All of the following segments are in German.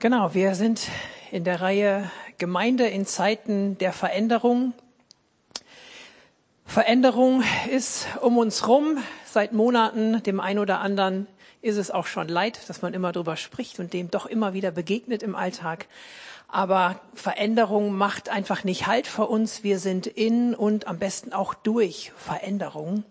Genau, wir sind in der Reihe Gemeinde in Zeiten der Veränderung. Veränderung ist um uns rum seit Monaten. Dem einen oder anderen ist es auch schon leid, dass man immer drüber spricht und dem doch immer wieder begegnet im Alltag. Aber Veränderung macht einfach nicht Halt vor uns. Wir sind in und am besten auch durch Veränderung.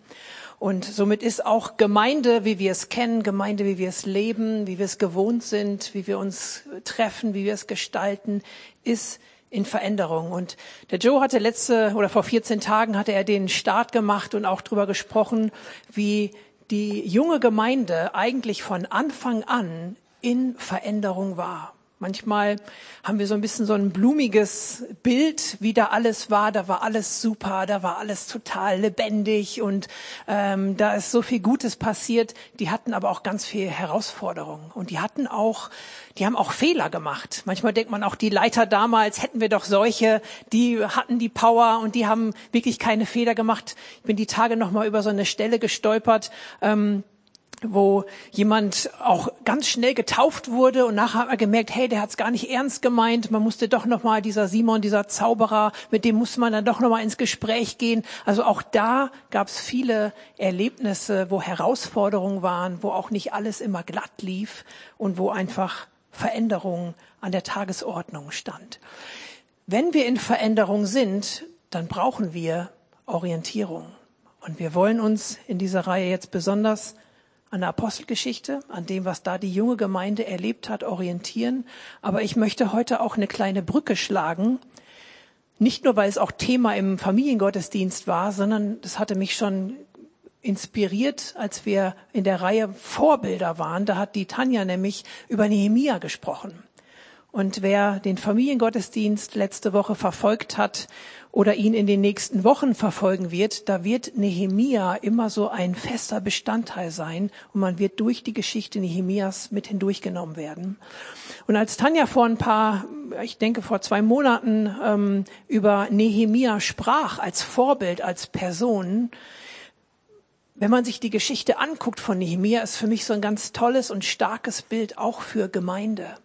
Und somit ist auch Gemeinde, wie wir es kennen, Gemeinde, wie wir es leben, wie wir es gewohnt sind, wie wir uns treffen, wie wir es gestalten, ist in Veränderung. Und der Joe hatte letzte oder vor 14 Tagen hatte er den Start gemacht und auch darüber gesprochen, wie die junge Gemeinde eigentlich von Anfang an in Veränderung war. Manchmal haben wir so ein bisschen so ein blumiges Bild, wie da alles war. Da war alles super, da war alles total lebendig und ähm, da ist so viel Gutes passiert. Die hatten aber auch ganz viel Herausforderungen und die hatten auch, die haben auch Fehler gemacht. Manchmal denkt man auch, die Leiter damals hätten wir doch solche, die hatten die Power und die haben wirklich keine Fehler gemacht. Ich bin die Tage noch mal über so eine Stelle gestolpert. Ähm, wo jemand auch ganz schnell getauft wurde und nachher hat man gemerkt, hey, der hat es gar nicht ernst gemeint. Man musste doch noch mal dieser Simon, dieser Zauberer, mit dem musste man dann doch noch mal ins Gespräch gehen. Also auch da gab es viele Erlebnisse, wo Herausforderungen waren, wo auch nicht alles immer glatt lief und wo einfach Veränderung an der Tagesordnung stand. Wenn wir in Veränderung sind, dann brauchen wir Orientierung. Und wir wollen uns in dieser Reihe jetzt besonders an der Apostelgeschichte, an dem, was da die junge Gemeinde erlebt hat, orientieren. Aber ich möchte heute auch eine kleine Brücke schlagen. Nicht nur, weil es auch Thema im Familiengottesdienst war, sondern das hatte mich schon inspiriert, als wir in der Reihe Vorbilder waren. Da hat die Tanja nämlich über Nehemia gesprochen. Und wer den Familiengottesdienst letzte Woche verfolgt hat oder ihn in den nächsten Wochen verfolgen wird, da wird Nehemia immer so ein fester Bestandteil sein und man wird durch die Geschichte Nehemias mit hindurchgenommen werden. Und als Tanja vor ein paar, ich denke vor zwei Monaten ähm, über Nehemia sprach als Vorbild, als Person, wenn man sich die Geschichte anguckt von Nehemia, ist für mich so ein ganz tolles und starkes Bild auch für Gemeinde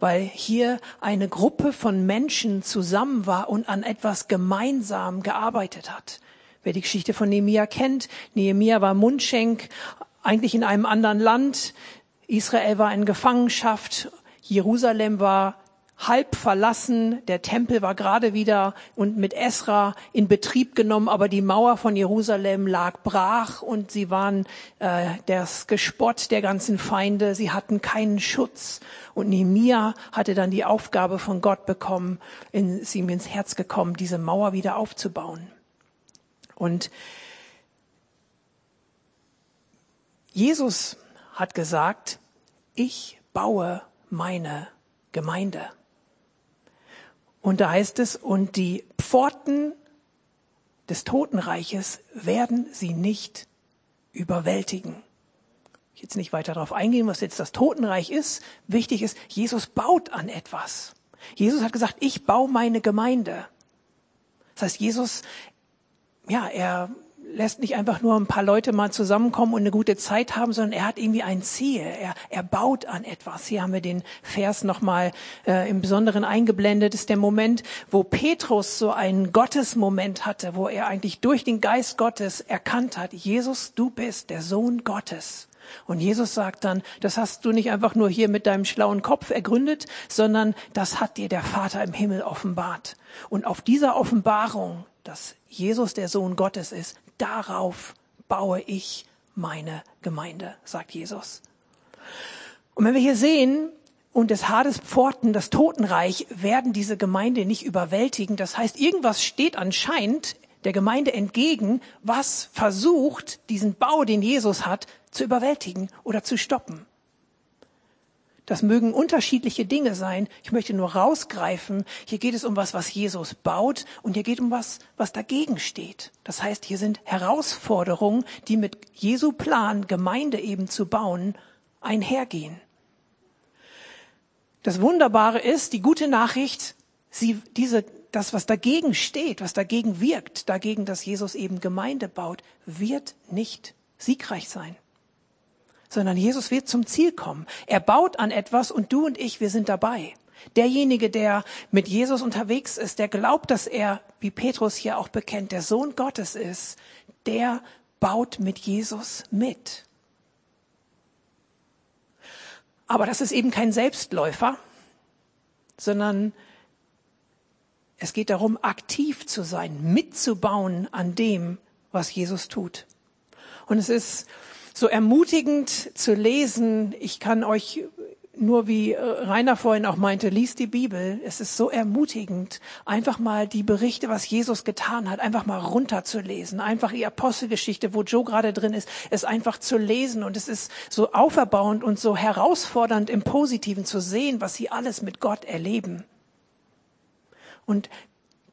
weil hier eine Gruppe von Menschen zusammen war und an etwas gemeinsam gearbeitet hat. Wer die Geschichte von Nehemia kennt, Nehemia war Mundschenk, eigentlich in einem anderen Land. Israel war in Gefangenschaft. Jerusalem war halb verlassen. Der Tempel war gerade wieder und mit Esra in Betrieb genommen, aber die Mauer von Jerusalem lag brach und sie waren äh, das Gespott der ganzen Feinde. Sie hatten keinen Schutz. Und Nehemia hatte dann die Aufgabe von Gott bekommen, in, sie ihm ins Herz gekommen, diese Mauer wieder aufzubauen. Und Jesus hat gesagt, ich baue meine Gemeinde. Und da heißt es, und die Pforten des Totenreiches werden sie nicht überwältigen. Ich jetzt nicht weiter darauf eingehen, was jetzt das Totenreich ist. Wichtig ist, Jesus baut an etwas. Jesus hat gesagt, ich baue meine Gemeinde. Das heißt, Jesus, ja, er lässt nicht einfach nur ein paar Leute mal zusammenkommen und eine gute Zeit haben, sondern er hat irgendwie ein Ziel. Er, er baut an etwas. Hier haben wir den Vers nochmal äh, im Besonderen eingeblendet. Das ist der Moment, wo Petrus so einen Gottesmoment hatte, wo er eigentlich durch den Geist Gottes erkannt hat, Jesus, du bist der Sohn Gottes. Und Jesus sagt dann, das hast du nicht einfach nur hier mit deinem schlauen Kopf ergründet, sondern das hat dir der Vater im Himmel offenbart. Und auf dieser Offenbarung, dass Jesus der Sohn Gottes ist, darauf baue ich meine Gemeinde, sagt Jesus. Und wenn wir hier sehen, und des Hades Pforten, das Totenreich, werden diese Gemeinde nicht überwältigen. Das heißt, irgendwas steht anscheinend der Gemeinde entgegen, was versucht, diesen Bau, den Jesus hat, zu überwältigen oder zu stoppen. Das mögen unterschiedliche Dinge sein. Ich möchte nur rausgreifen. Hier geht es um was, was Jesus baut und hier geht um was, was dagegen steht. Das heißt, hier sind Herausforderungen, die mit Jesu Plan, Gemeinde eben zu bauen, einhergehen. Das Wunderbare ist, die gute Nachricht, sie, diese, das, was dagegen steht, was dagegen wirkt, dagegen, dass Jesus eben Gemeinde baut, wird nicht siegreich sein sondern Jesus wird zum Ziel kommen. Er baut an etwas und du und ich, wir sind dabei. Derjenige, der mit Jesus unterwegs ist, der glaubt, dass er, wie Petrus hier auch bekennt, der Sohn Gottes ist, der baut mit Jesus mit. Aber das ist eben kein Selbstläufer, sondern es geht darum, aktiv zu sein, mitzubauen an dem, was Jesus tut. Und es ist so ermutigend zu lesen. Ich kann euch nur wie Rainer vorhin auch meinte, liest die Bibel. Es ist so ermutigend, einfach mal die Berichte, was Jesus getan hat, einfach mal runterzulesen. Einfach die Apostelgeschichte, wo Joe gerade drin ist, es einfach zu lesen. Und es ist so auferbauend und so herausfordernd im Positiven zu sehen, was sie alles mit Gott erleben. Und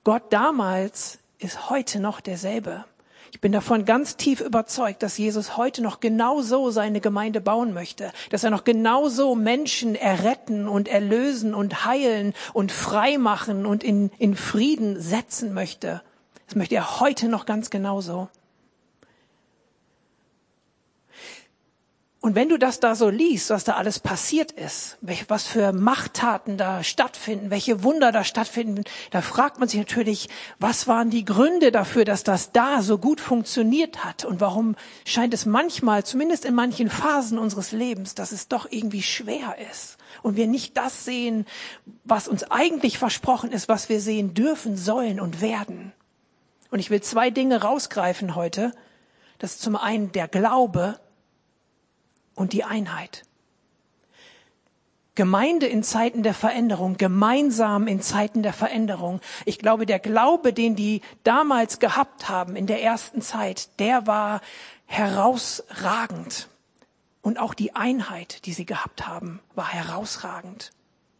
Gott damals ist heute noch derselbe. Ich bin davon ganz tief überzeugt, dass Jesus heute noch genau so seine Gemeinde bauen möchte, dass er noch genau so Menschen erretten und erlösen und heilen und frei machen und in, in Frieden setzen möchte. Das möchte er heute noch ganz genauso. Und wenn du das da so liest, was da alles passiert ist, was für Machttaten da stattfinden, welche Wunder da stattfinden, da fragt man sich natürlich, was waren die Gründe dafür, dass das da so gut funktioniert hat? Und warum scheint es manchmal, zumindest in manchen Phasen unseres Lebens, dass es doch irgendwie schwer ist? Und wir nicht das sehen, was uns eigentlich versprochen ist, was wir sehen dürfen, sollen und werden. Und ich will zwei Dinge rausgreifen heute. Das ist zum einen der Glaube, und die Einheit. Gemeinde in Zeiten der Veränderung, gemeinsam in Zeiten der Veränderung. Ich glaube, der Glaube, den die damals gehabt haben in der ersten Zeit, der war herausragend. Und auch die Einheit, die sie gehabt haben, war herausragend.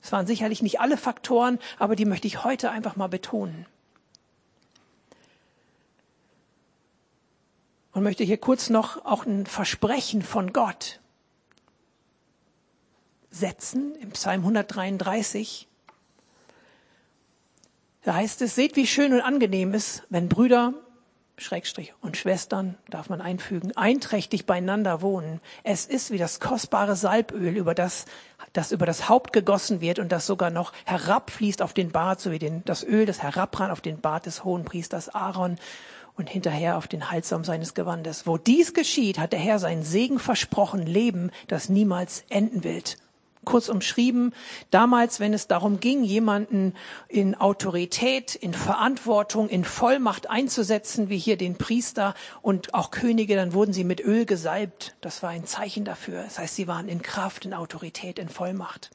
Es waren sicherlich nicht alle Faktoren, aber die möchte ich heute einfach mal betonen. Und möchte hier kurz noch auch ein Versprechen von Gott setzen im Psalm 133. Da heißt es, seht, wie schön und angenehm es, wenn Brüder, Schrägstrich und Schwestern, darf man einfügen, einträchtig beieinander wohnen. Es ist wie das kostbare Salböl, über das, das über das Haupt gegossen wird und das sogar noch herabfließt auf den Bart, so wie den, das Öl, das herabrann auf den Bart des hohen Priesters Aaron und hinterher auf den Halssaum seines Gewandes. Wo dies geschieht, hat der Herr seinen Segen versprochen, Leben, das niemals enden wird kurz umschrieben, damals, wenn es darum ging, jemanden in Autorität, in Verantwortung, in Vollmacht einzusetzen, wie hier den Priester und auch Könige, dann wurden sie mit Öl gesalbt. Das war ein Zeichen dafür. Das heißt, sie waren in Kraft, in Autorität, in Vollmacht.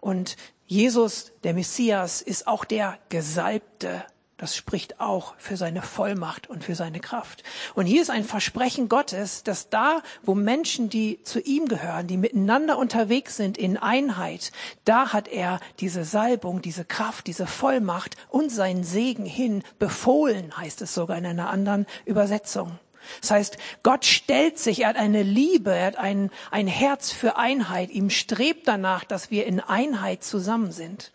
Und Jesus, der Messias, ist auch der Gesalbte das spricht auch für seine Vollmacht und für seine Kraft. Und hier ist ein Versprechen Gottes, dass da, wo Menschen, die zu ihm gehören, die miteinander unterwegs sind in Einheit, da hat er diese Salbung, diese Kraft, diese Vollmacht und seinen Segen hin befohlen, heißt es sogar in einer anderen Übersetzung. Das heißt, Gott stellt sich, er hat eine Liebe, er hat ein, ein Herz für Einheit, ihm strebt danach, dass wir in Einheit zusammen sind.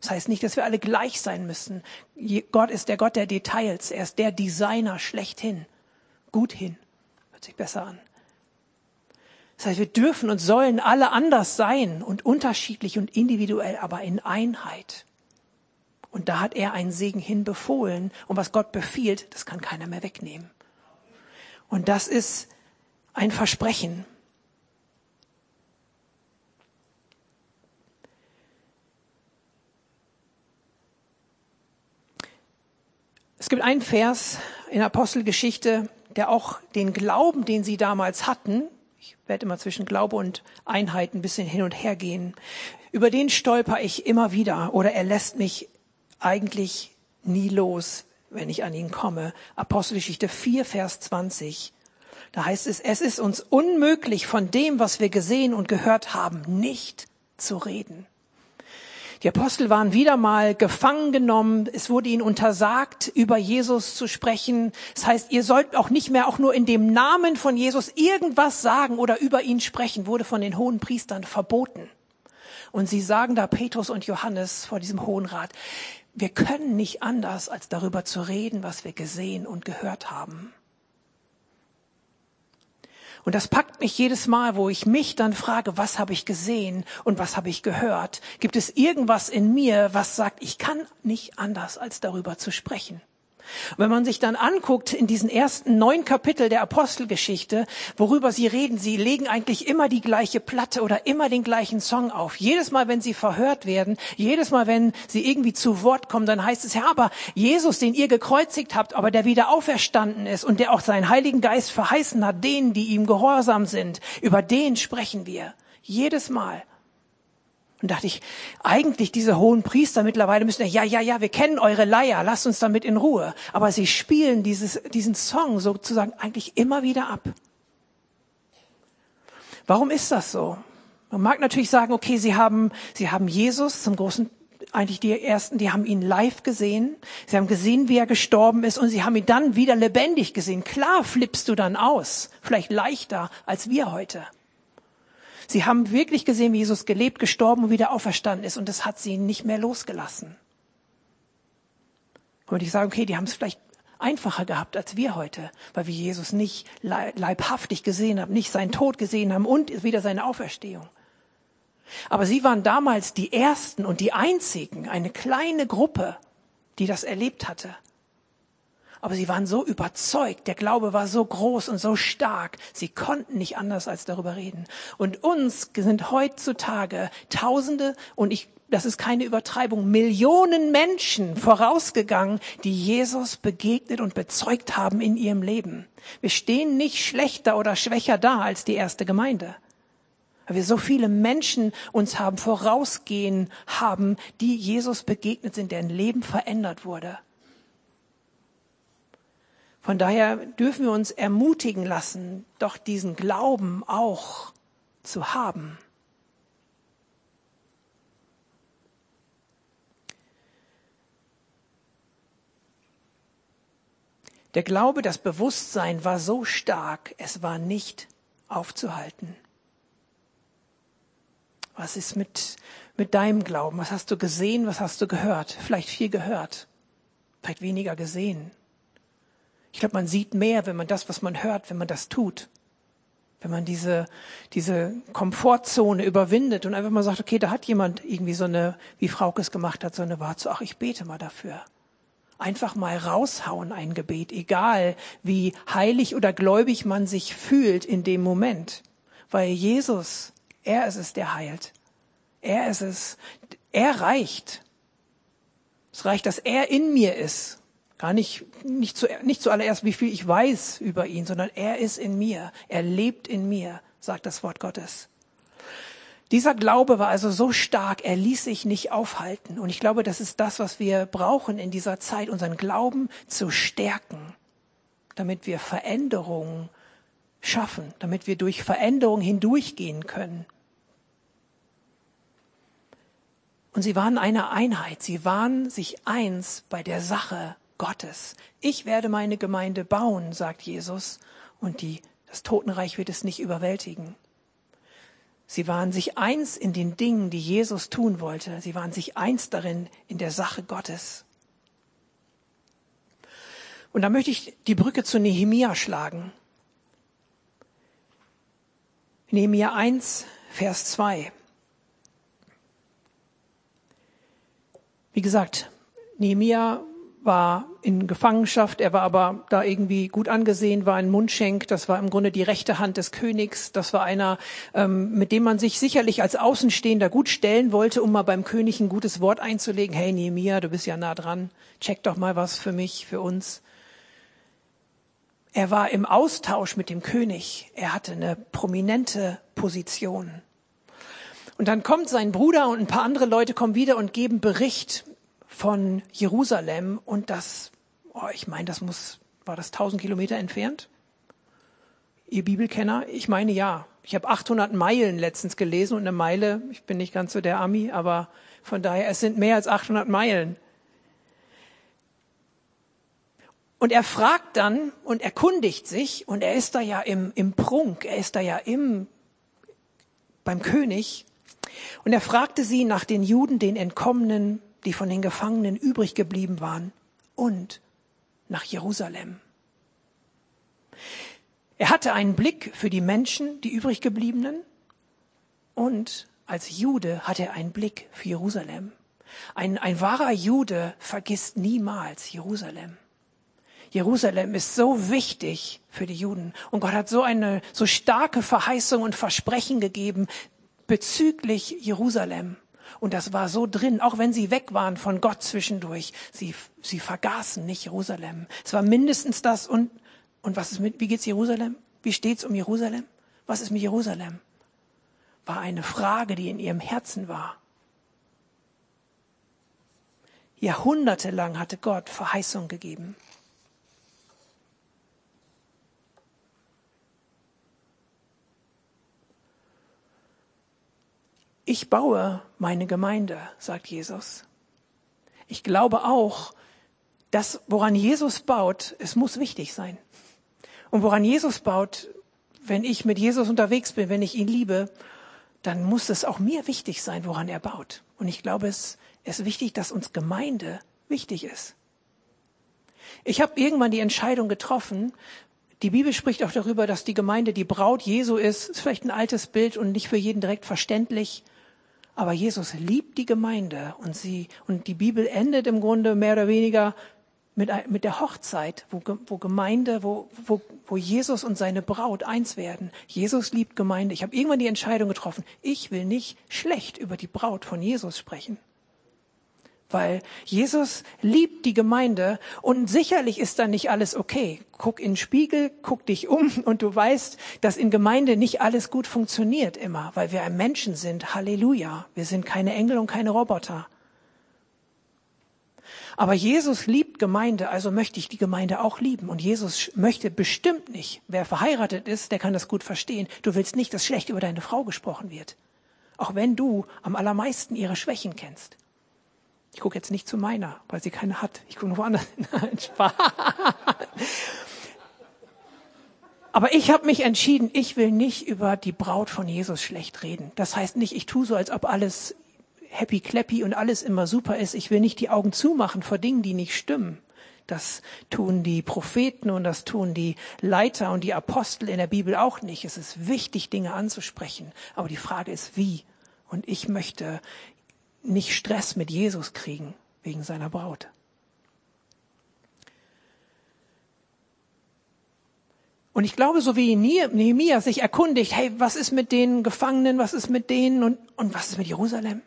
Das heißt nicht, dass wir alle gleich sein müssen. Gott ist der Gott der Details. Er ist der Designer schlechthin. Gut hin. Hört sich besser an. Das heißt, wir dürfen und sollen alle anders sein und unterschiedlich und individuell, aber in Einheit. Und da hat er einen Segen hinbefohlen. Und was Gott befiehlt, das kann keiner mehr wegnehmen. Und das ist ein Versprechen. Es gibt einen Vers in Apostelgeschichte, der auch den Glauben, den sie damals hatten, ich werde immer zwischen Glaube und Einheit ein bisschen hin und her gehen, über den stolper ich immer wieder oder er lässt mich eigentlich nie los, wenn ich an ihn komme. Apostelgeschichte 4, Vers 20. Da heißt es, es ist uns unmöglich, von dem, was wir gesehen und gehört haben, nicht zu reden. Die Apostel waren wieder mal gefangen genommen. Es wurde ihnen untersagt, über Jesus zu sprechen. Das heißt, ihr sollt auch nicht mehr auch nur in dem Namen von Jesus irgendwas sagen oder über ihn sprechen, wurde von den hohen Priestern verboten. Und sie sagen da Petrus und Johannes vor diesem Hohen Rat, wir können nicht anders, als darüber zu reden, was wir gesehen und gehört haben. Und das packt mich jedes Mal, wo ich mich dann frage, was habe ich gesehen und was habe ich gehört? Gibt es irgendwas in mir, was sagt, ich kann nicht anders, als darüber zu sprechen? Und wenn man sich dann anguckt in diesen ersten neun Kapitel der Apostelgeschichte, worüber sie reden, sie legen eigentlich immer die gleiche Platte oder immer den gleichen Song auf. Jedes Mal, wenn sie verhört werden, jedes Mal, wenn sie irgendwie zu Wort kommen, dann heißt es, ja, aber Jesus, den ihr gekreuzigt habt, aber der wieder auferstanden ist und der auch seinen Heiligen Geist verheißen hat, denen, die ihm gehorsam sind, über den sprechen wir. Jedes Mal. Und dachte ich, eigentlich diese hohen Priester mittlerweile müssen, ja, ja, ja, wir kennen eure Leier, lasst uns damit in Ruhe. Aber sie spielen dieses, diesen Song sozusagen eigentlich immer wieder ab. Warum ist das so? Man mag natürlich sagen, okay, sie haben, sie haben Jesus zum großen, eigentlich die ersten, die haben ihn live gesehen. Sie haben gesehen, wie er gestorben ist und sie haben ihn dann wieder lebendig gesehen. Klar flippst du dann aus. Vielleicht leichter als wir heute. Sie haben wirklich gesehen, wie Jesus gelebt, gestorben und wieder auferstanden ist und das hat sie nicht mehr losgelassen. Und ich sage, okay, die haben es vielleicht einfacher gehabt als wir heute, weil wir Jesus nicht leibhaftig gesehen haben, nicht seinen Tod gesehen haben und wieder seine Auferstehung. Aber sie waren damals die Ersten und die Einzigen, eine kleine Gruppe, die das erlebt hatte. Aber sie waren so überzeugt, der Glaube war so groß und so stark, sie konnten nicht anders als darüber reden. Und uns sind heutzutage Tausende und ich, das ist keine Übertreibung, Millionen Menschen vorausgegangen, die Jesus begegnet und bezeugt haben in ihrem Leben. Wir stehen nicht schlechter oder schwächer da als die erste Gemeinde. Weil wir so viele Menschen uns haben vorausgehen haben, die Jesus begegnet sind, deren Leben verändert wurde. Von daher dürfen wir uns ermutigen lassen, doch diesen Glauben auch zu haben. Der Glaube, das Bewusstsein war so stark, es war nicht aufzuhalten. Was ist mit, mit deinem Glauben? Was hast du gesehen? Was hast du gehört? Vielleicht viel gehört, vielleicht weniger gesehen. Ich glaube, man sieht mehr, wenn man das, was man hört, wenn man das tut. Wenn man diese, diese Komfortzone überwindet und einfach mal sagt, okay, da hat jemand irgendwie so eine, wie Frauke es gemacht hat, so eine Wahrheit, so, ach, ich bete mal dafür. Einfach mal raushauen ein Gebet, egal wie heilig oder gläubig man sich fühlt in dem Moment. Weil Jesus, er ist es, der heilt. Er ist es, er reicht. Es reicht, dass er in mir ist Gar nicht, nicht, zu, nicht zuallererst, wie viel ich weiß über ihn, sondern er ist in mir. Er lebt in mir, sagt das Wort Gottes. Dieser Glaube war also so stark, er ließ sich nicht aufhalten. Und ich glaube, das ist das, was wir brauchen in dieser Zeit, unseren Glauben zu stärken, damit wir Veränderungen schaffen, damit wir durch Veränderungen hindurchgehen können. Und sie waren eine Einheit, sie waren sich eins bei der Sache Gottes. Ich werde meine Gemeinde bauen, sagt Jesus, und die, das Totenreich wird es nicht überwältigen. Sie waren sich eins in den Dingen, die Jesus tun wollte. Sie waren sich eins darin in der Sache Gottes. Und da möchte ich die Brücke zu Nehemia schlagen. Nehemia 1, Vers 2. Wie gesagt, Nehemia war in Gefangenschaft, er war aber da irgendwie gut angesehen, war ein Mundschenk, das war im Grunde die rechte Hand des Königs, das war einer, ähm, mit dem man sich sicherlich als Außenstehender gut stellen wollte, um mal beim König ein gutes Wort einzulegen. Hey Nehemiah, du bist ja nah dran, check doch mal was für mich, für uns. Er war im Austausch mit dem König, er hatte eine prominente Position. Und dann kommt sein Bruder und ein paar andere Leute kommen wieder und geben Bericht von Jerusalem und das, oh, ich meine, das muss, war das 1000 Kilometer entfernt? Ihr Bibelkenner? Ich meine ja. Ich habe 800 Meilen letztens gelesen und eine Meile, ich bin nicht ganz so der Ami, aber von daher, es sind mehr als 800 Meilen. Und er fragt dann und erkundigt sich und er ist da ja im, im Prunk, er ist da ja im, beim König. Und er fragte sie nach den Juden, den Entkommenen, die von den Gefangenen übrig geblieben waren, und nach Jerusalem. Er hatte einen Blick für die Menschen, die übrig gebliebenen. Und als Jude hatte er einen Blick für Jerusalem. Ein, ein wahrer Jude vergisst niemals Jerusalem. Jerusalem ist so wichtig für die Juden. Und Gott hat so eine, so starke Verheißung und Versprechen gegeben bezüglich Jerusalem. Und das war so drin, auch wenn sie weg waren von Gott zwischendurch. Sie, sie vergaßen nicht Jerusalem. Es war mindestens das und, und was ist mit, wie geht's Jerusalem? Wie steht's um Jerusalem? Was ist mit Jerusalem? War eine Frage, die in ihrem Herzen war. Jahrhundertelang hatte Gott Verheißung gegeben. Ich baue meine Gemeinde, sagt Jesus. Ich glaube auch, dass woran Jesus baut, es muss wichtig sein. Und woran Jesus baut, wenn ich mit Jesus unterwegs bin, wenn ich ihn liebe, dann muss es auch mir wichtig sein, woran er baut. Und ich glaube, es ist wichtig, dass uns Gemeinde wichtig ist. Ich habe irgendwann die Entscheidung getroffen, die Bibel spricht auch darüber, dass die Gemeinde die Braut Jesu ist. Ist vielleicht ein altes Bild und nicht für jeden direkt verständlich. Aber Jesus liebt die Gemeinde und sie, und die Bibel endet im Grunde mehr oder weniger mit, mit der Hochzeit, wo, wo Gemeinde, wo, wo, wo Jesus und seine Braut eins werden. Jesus liebt Gemeinde. Ich habe irgendwann die Entscheidung getroffen, ich will nicht schlecht über die Braut von Jesus sprechen weil Jesus liebt die Gemeinde und sicherlich ist da nicht alles okay. Guck in den Spiegel, guck dich um und du weißt, dass in Gemeinde nicht alles gut funktioniert immer, weil wir Menschen sind. Halleluja. Wir sind keine Engel und keine Roboter. Aber Jesus liebt Gemeinde, also möchte ich die Gemeinde auch lieben. Und Jesus möchte bestimmt nicht, wer verheiratet ist, der kann das gut verstehen. Du willst nicht, dass schlecht über deine Frau gesprochen wird. Auch wenn du am allermeisten ihre Schwächen kennst. Ich gucke jetzt nicht zu meiner, weil sie keine hat. Ich gucke woanders. Nein, Spaß. Aber ich habe mich entschieden, ich will nicht über die Braut von Jesus schlecht reden. Das heißt nicht, ich tue so, als ob alles happy clappy und alles immer super ist. Ich will nicht die Augen zumachen vor Dingen, die nicht stimmen. Das tun die Propheten und das tun die Leiter und die Apostel in der Bibel auch nicht. Es ist wichtig, Dinge anzusprechen. Aber die Frage ist, wie? Und ich möchte nicht Stress mit Jesus kriegen wegen seiner Braut. Und ich glaube, so wie Nehemiah sich erkundigt, hey, was ist mit den Gefangenen, was ist mit denen und, und was ist mit Jerusalem?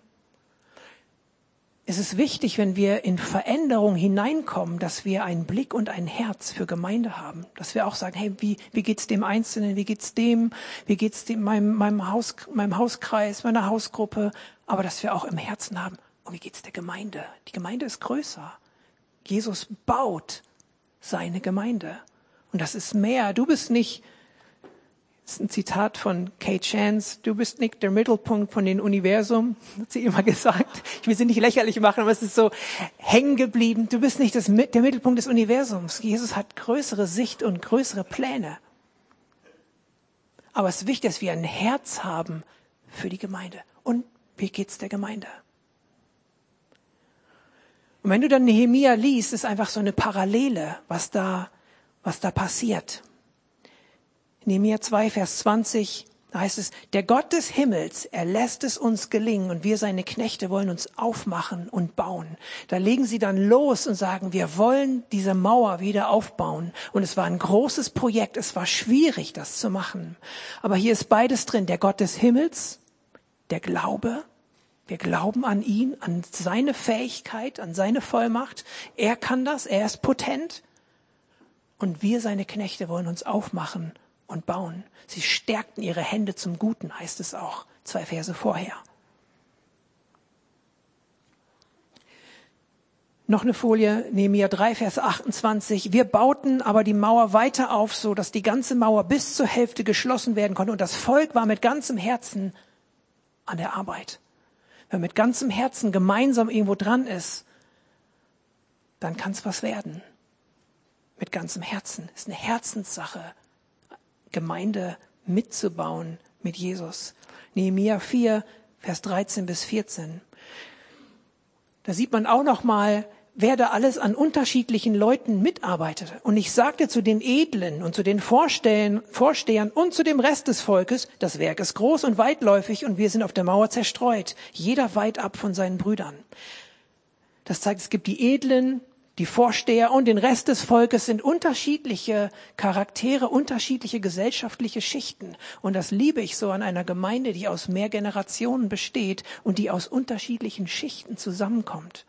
Es ist wichtig, wenn wir in Veränderung hineinkommen, dass wir einen Blick und ein Herz für Gemeinde haben. Dass wir auch sagen, hey, wie, wie geht's dem Einzelnen, wie geht's dem, wie geht's dem, meinem, meinem, Haus, meinem Hauskreis, meiner Hausgruppe, aber dass wir auch im Herzen haben, und wie geht's der Gemeinde? Die Gemeinde ist größer. Jesus baut seine Gemeinde. Und das ist mehr. Du bist nicht das ist ein Zitat von Kate Chance. Du bist nicht der Mittelpunkt von dem Universum, hat sie immer gesagt. Ich will sie nicht lächerlich machen, aber es ist so hängen geblieben. Du bist nicht das, der Mittelpunkt des Universums. Jesus hat größere Sicht und größere Pläne. Aber es ist wichtig, dass wir ein Herz haben für die Gemeinde. Und wie geht's der Gemeinde? Und wenn du dann Nehemia liest, ist einfach so eine Parallele, was da, was da passiert. Nehemiah 2, Vers 20, da heißt es, der Gott des Himmels, er lässt es uns gelingen und wir seine Knechte wollen uns aufmachen und bauen. Da legen sie dann los und sagen, wir wollen diese Mauer wieder aufbauen. Und es war ein großes Projekt, es war schwierig, das zu machen. Aber hier ist beides drin, der Gott des Himmels, der Glaube, wir glauben an ihn, an seine Fähigkeit, an seine Vollmacht. Er kann das, er ist potent. Und wir, seine Knechte, wollen uns aufmachen und bauen. Sie stärkten ihre Hände zum Guten, heißt es auch, zwei Verse vorher. Noch eine Folie, Nehemiah 3, Vers 28. Wir bauten aber die Mauer weiter auf, so dass die ganze Mauer bis zur Hälfte geschlossen werden konnte. Und das Volk war mit ganzem Herzen an der Arbeit. Wenn man mit ganzem Herzen gemeinsam irgendwo dran ist, dann kann es was werden. Mit ganzem Herzen. Ist eine Herzenssache. Gemeinde mitzubauen mit Jesus. Nehemiah 4, Vers 13 bis 14. Da sieht man auch noch mal, wer da alles an unterschiedlichen Leuten mitarbeitete. Und ich sagte zu den Edlen und zu den Vorstehern, Vorstehern und zu dem Rest des Volkes, das Werk ist groß und weitläufig und wir sind auf der Mauer zerstreut, jeder weit ab von seinen Brüdern. Das zeigt, es gibt die Edlen, die Vorsteher und den Rest des Volkes sind unterschiedliche Charaktere, unterschiedliche gesellschaftliche Schichten. Und das liebe ich so an einer Gemeinde, die aus mehr Generationen besteht und die aus unterschiedlichen Schichten zusammenkommt.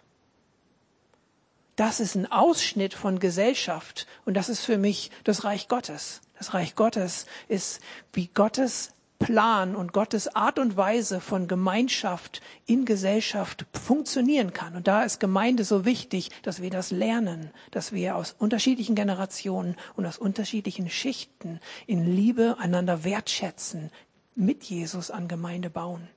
Das ist ein Ausschnitt von Gesellschaft und das ist für mich das Reich Gottes. Das Reich Gottes ist, wie Gottes Plan und Gottes Art und Weise von Gemeinschaft in Gesellschaft funktionieren kann. Und da ist Gemeinde so wichtig, dass wir das lernen, dass wir aus unterschiedlichen Generationen und aus unterschiedlichen Schichten in Liebe einander wertschätzen, mit Jesus an Gemeinde bauen.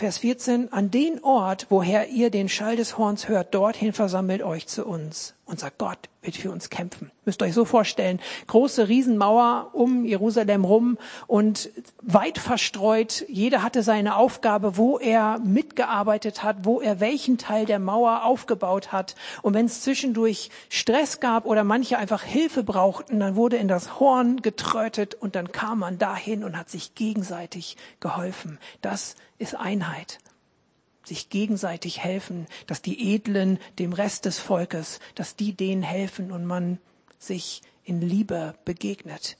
Vers 14, an den Ort, woher ihr den Schall des Horns hört, dorthin versammelt euch zu uns. Unser Gott wird für uns kämpfen. Müsst ihr euch so vorstellen. Große Riesenmauer um Jerusalem rum und weit verstreut. Jeder hatte seine Aufgabe, wo er mitgearbeitet hat, wo er welchen Teil der Mauer aufgebaut hat. Und wenn es zwischendurch Stress gab oder manche einfach Hilfe brauchten, dann wurde in das Horn getrötet und dann kam man dahin und hat sich gegenseitig geholfen. Das ist Einheit sich gegenseitig helfen, dass die Edlen dem Rest des Volkes, dass die denen helfen und man sich in Liebe begegnet.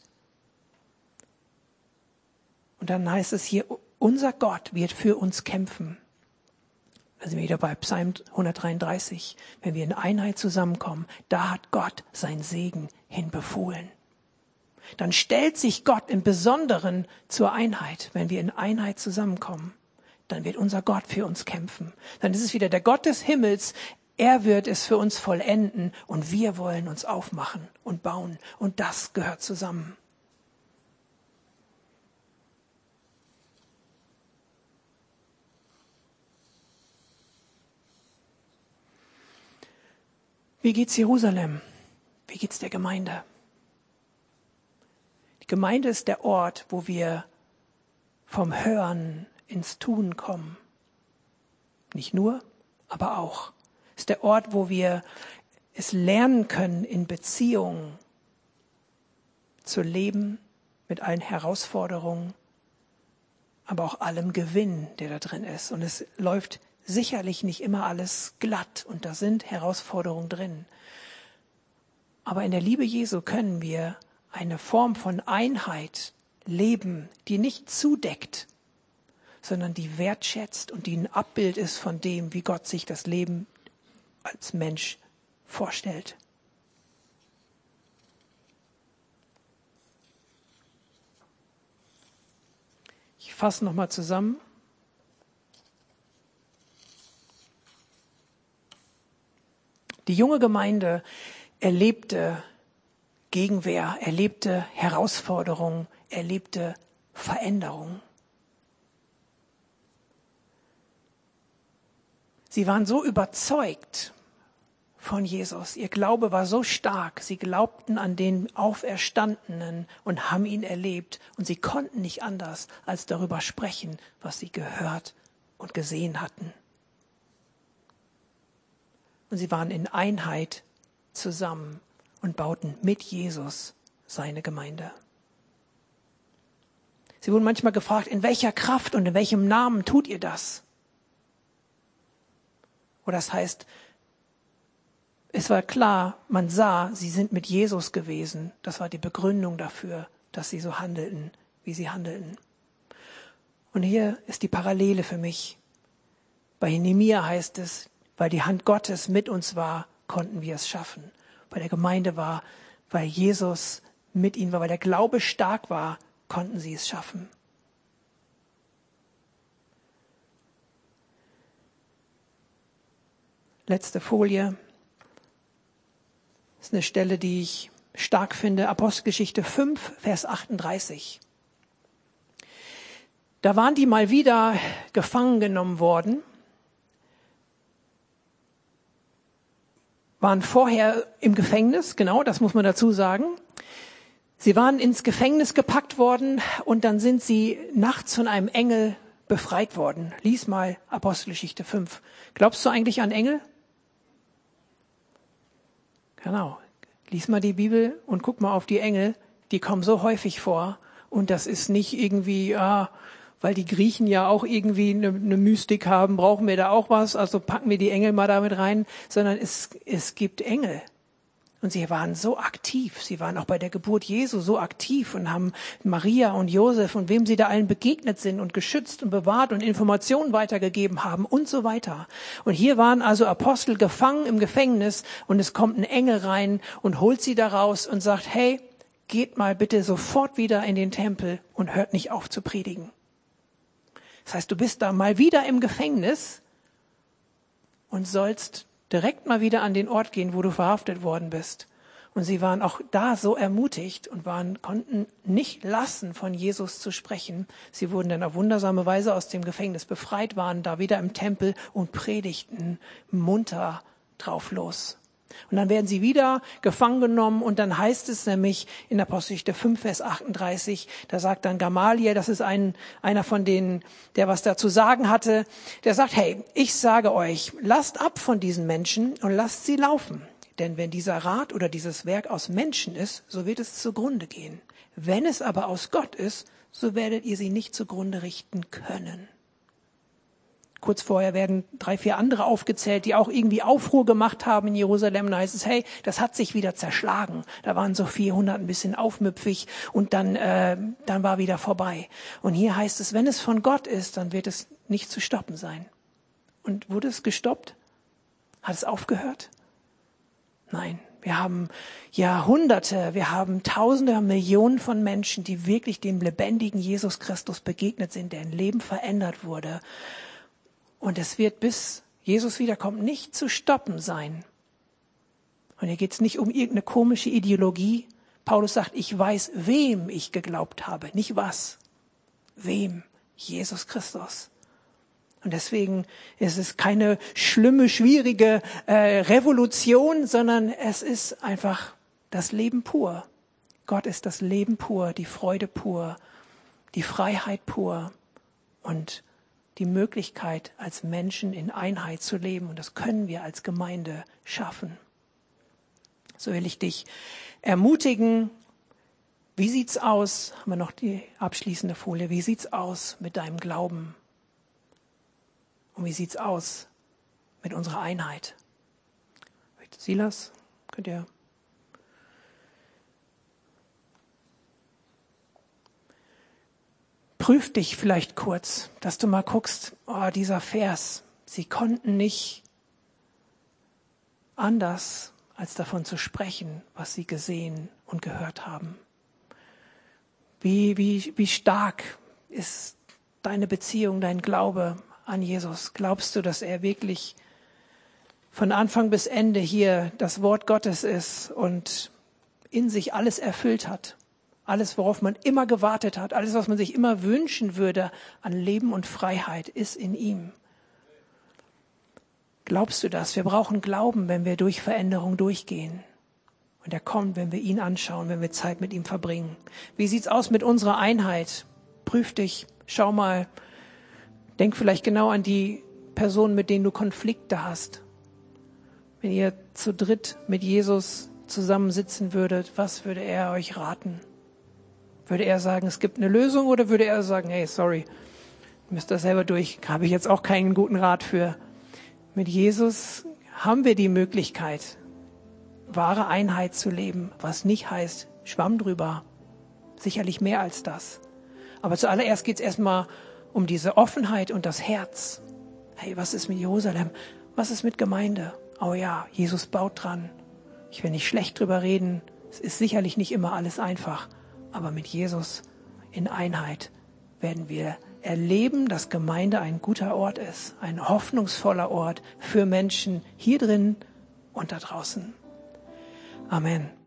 Und dann heißt es hier, unser Gott wird für uns kämpfen. Da sind wir wieder bei Psalm 133. Wenn wir in Einheit zusammenkommen, da hat Gott sein Segen hinbefohlen. Dann stellt sich Gott im Besonderen zur Einheit, wenn wir in Einheit zusammenkommen dann wird unser Gott für uns kämpfen. Dann ist es wieder der Gott des Himmels. Er wird es für uns vollenden und wir wollen uns aufmachen und bauen. Und das gehört zusammen. Wie geht's Jerusalem? Wie geht's der Gemeinde? Die Gemeinde ist der Ort, wo wir vom Hören ins Tun kommen. Nicht nur, aber auch. Ist der Ort, wo wir es lernen können, in Beziehungen zu leben, mit allen Herausforderungen, aber auch allem Gewinn, der da drin ist. Und es läuft sicherlich nicht immer alles glatt und da sind Herausforderungen drin. Aber in der Liebe Jesu können wir eine Form von Einheit leben, die nicht zudeckt, sondern die wertschätzt und die ein Abbild ist von dem, wie Gott sich das Leben als Mensch vorstellt. Ich fasse nochmal zusammen. Die junge Gemeinde erlebte Gegenwehr, erlebte Herausforderungen, erlebte Veränderungen. Sie waren so überzeugt von Jesus. Ihr Glaube war so stark. Sie glaubten an den Auferstandenen und haben ihn erlebt. Und sie konnten nicht anders, als darüber sprechen, was sie gehört und gesehen hatten. Und sie waren in Einheit zusammen und bauten mit Jesus seine Gemeinde. Sie wurden manchmal gefragt, in welcher Kraft und in welchem Namen tut ihr das? Oder das heißt, es war klar, man sah, sie sind mit Jesus gewesen. Das war die Begründung dafür, dass sie so handelten, wie sie handelten. Und hier ist die Parallele für mich. Bei Nehemia heißt es, weil die Hand Gottes mit uns war, konnten wir es schaffen. Bei der Gemeinde war, weil Jesus mit ihnen war, weil der Glaube stark war, konnten sie es schaffen. Letzte Folie. Das ist eine Stelle, die ich stark finde. Apostelgeschichte 5, Vers 38. Da waren die mal wieder gefangen genommen worden, waren vorher im Gefängnis, genau, das muss man dazu sagen. Sie waren ins Gefängnis gepackt worden und dann sind sie nachts von einem Engel befreit worden. Lies mal Apostelgeschichte 5. Glaubst du eigentlich an Engel? Genau. Lies mal die Bibel und guck mal auf die Engel. Die kommen so häufig vor. Und das ist nicht irgendwie, ah, weil die Griechen ja auch irgendwie eine, eine Mystik haben, brauchen wir da auch was, also packen wir die Engel mal damit rein, sondern es, es gibt Engel. Und sie waren so aktiv. Sie waren auch bei der Geburt Jesu so aktiv und haben Maria und Josef und wem sie da allen begegnet sind und geschützt und bewahrt und Informationen weitergegeben haben und so weiter. Und hier waren also Apostel gefangen im Gefängnis und es kommt ein Engel rein und holt sie da raus und sagt, hey, geht mal bitte sofort wieder in den Tempel und hört nicht auf zu predigen. Das heißt, du bist da mal wieder im Gefängnis und sollst direkt mal wieder an den Ort gehen, wo du verhaftet worden bist. Und sie waren auch da so ermutigt und waren, konnten nicht lassen, von Jesus zu sprechen. Sie wurden dann auf wundersame Weise aus dem Gefängnis befreit, waren da wieder im Tempel und predigten munter drauf los. Und dann werden sie wieder gefangen genommen und dann heißt es nämlich in der Apostelgeschichte 5, Vers 38, da sagt dann Gamaliel, das ist ein, einer von denen, der was dazu sagen hatte, der sagt, hey, ich sage euch, lasst ab von diesen Menschen und lasst sie laufen. Denn wenn dieser Rat oder dieses Werk aus Menschen ist, so wird es zugrunde gehen. Wenn es aber aus Gott ist, so werdet ihr sie nicht zugrunde richten können. Kurz vorher werden drei, vier andere aufgezählt, die auch irgendwie Aufruhr gemacht haben in Jerusalem. Da heißt es, hey, das hat sich wieder zerschlagen. Da waren so 400 ein bisschen aufmüpfig und dann, äh, dann war wieder vorbei. Und hier heißt es, wenn es von Gott ist, dann wird es nicht zu stoppen sein. Und wurde es gestoppt? Hat es aufgehört? Nein. Wir haben Jahrhunderte, wir haben Tausende, Millionen von Menschen, die wirklich dem lebendigen Jesus Christus begegnet sind, deren Leben verändert wurde. Und es wird bis Jesus wiederkommt nicht zu stoppen sein. Und hier geht es nicht um irgendeine komische Ideologie. Paulus sagt, ich weiß, wem ich geglaubt habe, nicht was. Wem? Jesus Christus. Und deswegen ist es keine schlimme, schwierige äh, Revolution, sondern es ist einfach das Leben pur. Gott ist das Leben pur, die Freude pur, die Freiheit pur. Und die Möglichkeit, als Menschen in Einheit zu leben. Und das können wir als Gemeinde schaffen. So will ich dich ermutigen. Wie sieht's aus? Haben wir noch die abschließende Folie? Wie sieht's aus mit deinem Glauben? Und wie sieht's aus mit unserer Einheit? Silas, könnt ihr prüf dich vielleicht kurz, dass du mal guckst, oh, dieser Vers, sie konnten nicht anders, als davon zu sprechen, was sie gesehen und gehört haben. Wie, wie, wie stark ist deine Beziehung, dein Glaube an Jesus? Glaubst du, dass er wirklich von Anfang bis Ende hier das Wort Gottes ist und in sich alles erfüllt hat? Alles, worauf man immer gewartet hat, alles, was man sich immer wünschen würde an Leben und Freiheit, ist in ihm. Glaubst du das? Wir brauchen Glauben, wenn wir durch Veränderung durchgehen. Und er kommt, wenn wir ihn anschauen, wenn wir Zeit mit ihm verbringen. Wie sieht's aus mit unserer Einheit? Prüf dich, schau mal. Denk vielleicht genau an die Personen, mit denen du Konflikte hast. Wenn ihr zu dritt mit Jesus zusammensitzen würdet, was würde er euch raten? Würde er sagen, es gibt eine Lösung oder würde er sagen, hey, sorry, müsst das selber durch, habe ich jetzt auch keinen guten Rat für. Mit Jesus haben wir die Möglichkeit, wahre Einheit zu leben, was nicht heißt, schwamm drüber. Sicherlich mehr als das. Aber zuallererst geht es erstmal um diese Offenheit und das Herz. Hey, was ist mit Jerusalem? Was ist mit Gemeinde? Oh ja, Jesus baut dran. Ich will nicht schlecht drüber reden. Es ist sicherlich nicht immer alles einfach. Aber mit Jesus in Einheit werden wir erleben, dass Gemeinde ein guter Ort ist, ein hoffnungsvoller Ort für Menschen hier drin und da draußen. Amen.